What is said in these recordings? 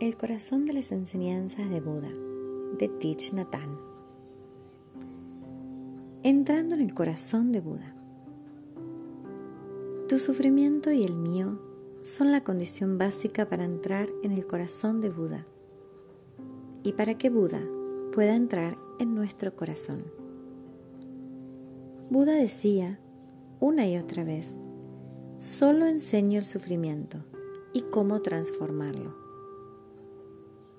El corazón de las enseñanzas de Buda, de Thich Nhat Hanh. Entrando en el corazón de Buda. Tu sufrimiento y el mío son la condición básica para entrar en el corazón de Buda y para que Buda pueda entrar en nuestro corazón. Buda decía una y otra vez, solo enseño el sufrimiento y cómo transformarlo.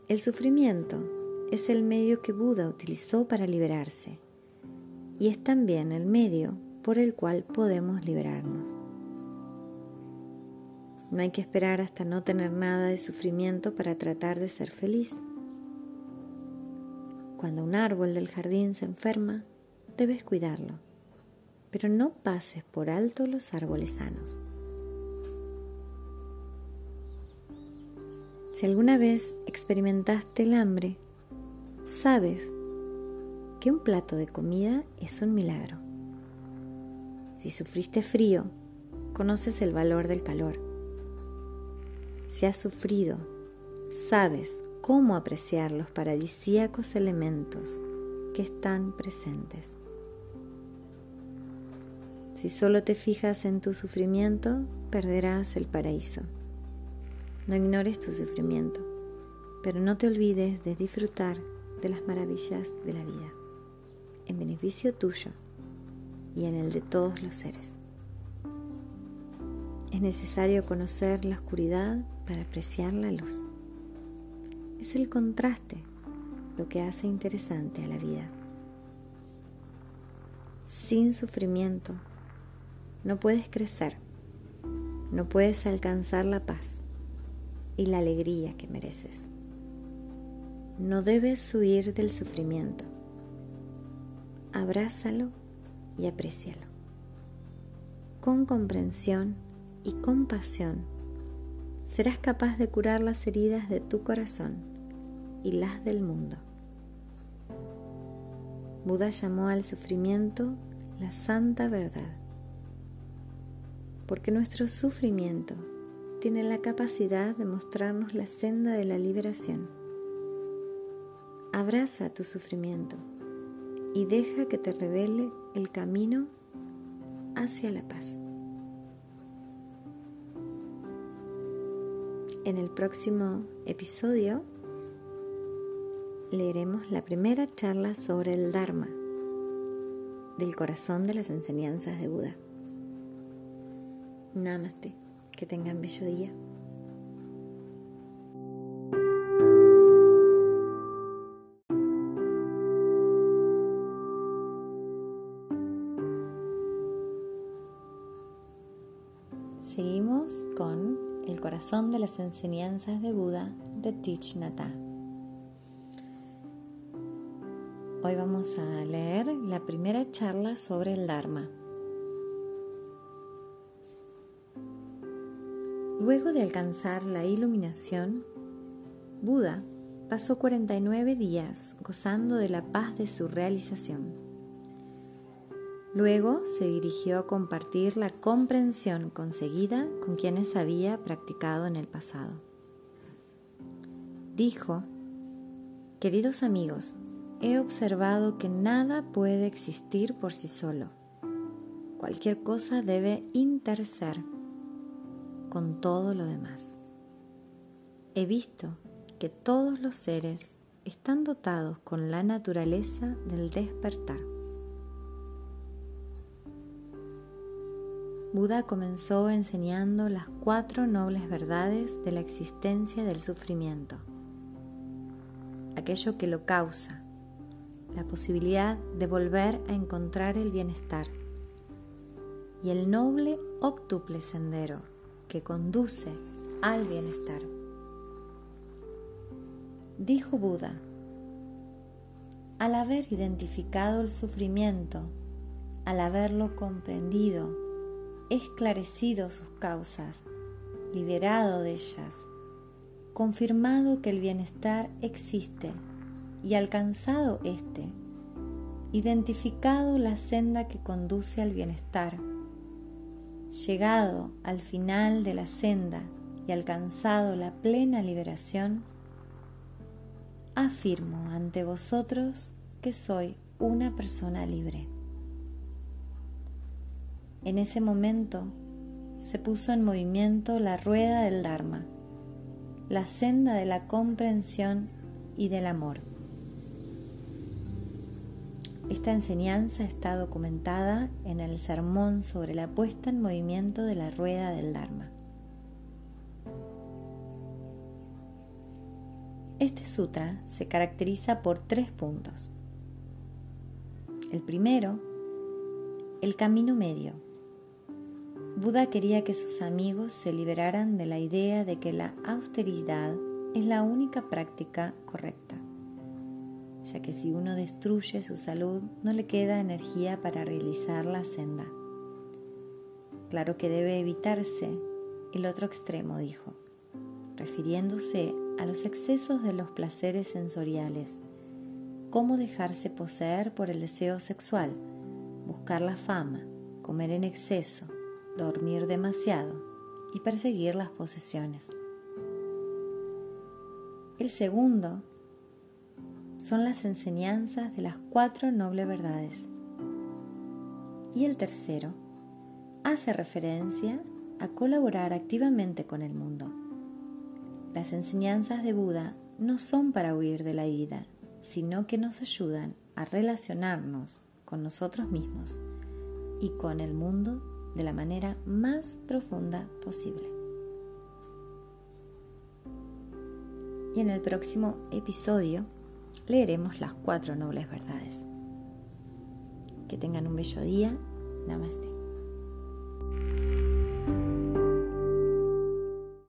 El sufrimiento es el medio que Buda utilizó para liberarse y es también el medio por el cual podemos liberarnos. No hay que esperar hasta no tener nada de sufrimiento para tratar de ser feliz. Cuando un árbol del jardín se enferma, debes cuidarlo, pero no pases por alto los árboles sanos. Si alguna vez experimentaste el hambre, sabes que un plato de comida es un milagro. Si sufriste frío, conoces el valor del calor. Si has sufrido, sabes cómo apreciar los paradisíacos elementos que están presentes. Si solo te fijas en tu sufrimiento, perderás el paraíso. No ignores tu sufrimiento, pero no te olvides de disfrutar de las maravillas de la vida, en beneficio tuyo y en el de todos los seres. Es necesario conocer la oscuridad para apreciar la luz. Es el contraste lo que hace interesante a la vida. Sin sufrimiento no puedes crecer, no puedes alcanzar la paz y la alegría que mereces. No debes huir del sufrimiento. Abrázalo y aprécialo. Con comprensión y compasión serás capaz de curar las heridas de tu corazón y las del mundo. Buda llamó al sufrimiento la santa verdad, porque nuestro sufrimiento tiene la capacidad de mostrarnos la senda de la liberación. Abraza tu sufrimiento y deja que te revele el camino hacia la paz. En el próximo episodio leeremos la primera charla sobre el Dharma del corazón de las enseñanzas de Buda. Namaste. Que tengan bello día. Seguimos con El corazón de las enseñanzas de Buda de Thich Nhat Hoy vamos a leer la primera charla sobre el Dharma. Luego de alcanzar la iluminación, Buda pasó 49 días gozando de la paz de su realización. Luego se dirigió a compartir la comprensión conseguida con quienes había practicado en el pasado. Dijo, Queridos amigos, he observado que nada puede existir por sí solo. Cualquier cosa debe interser con todo lo demás. He visto que todos los seres están dotados con la naturaleza del despertar. Buda comenzó enseñando las cuatro nobles verdades de la existencia del sufrimiento, aquello que lo causa, la posibilidad de volver a encontrar el bienestar y el noble octuple sendero que conduce al bienestar. Dijo Buda, al haber identificado el sufrimiento, al haberlo comprendido, esclarecido sus causas, liberado de ellas, confirmado que el bienestar existe y alcanzado éste, identificado la senda que conduce al bienestar, llegado al final de la senda y alcanzado la plena liberación, afirmo ante vosotros que soy una persona libre. En ese momento se puso en movimiento la rueda del Dharma, la senda de la comprensión y del amor. Esta enseñanza está documentada en el sermón sobre la puesta en movimiento de la rueda del Dharma. Este sutra se caracteriza por tres puntos. El primero, el camino medio. Buda quería que sus amigos se liberaran de la idea de que la austeridad es la única práctica correcta ya que si uno destruye su salud no le queda energía para realizar la senda. Claro que debe evitarse el otro extremo, dijo, refiriéndose a los excesos de los placeres sensoriales, cómo dejarse poseer por el deseo sexual, buscar la fama, comer en exceso, dormir demasiado y perseguir las posesiones. El segundo son las enseñanzas de las cuatro nobles verdades. Y el tercero hace referencia a colaborar activamente con el mundo. Las enseñanzas de Buda no son para huir de la vida, sino que nos ayudan a relacionarnos con nosotros mismos y con el mundo de la manera más profunda posible. Y en el próximo episodio leeremos las cuatro nobles verdades. Que tengan un bello día. Namaste.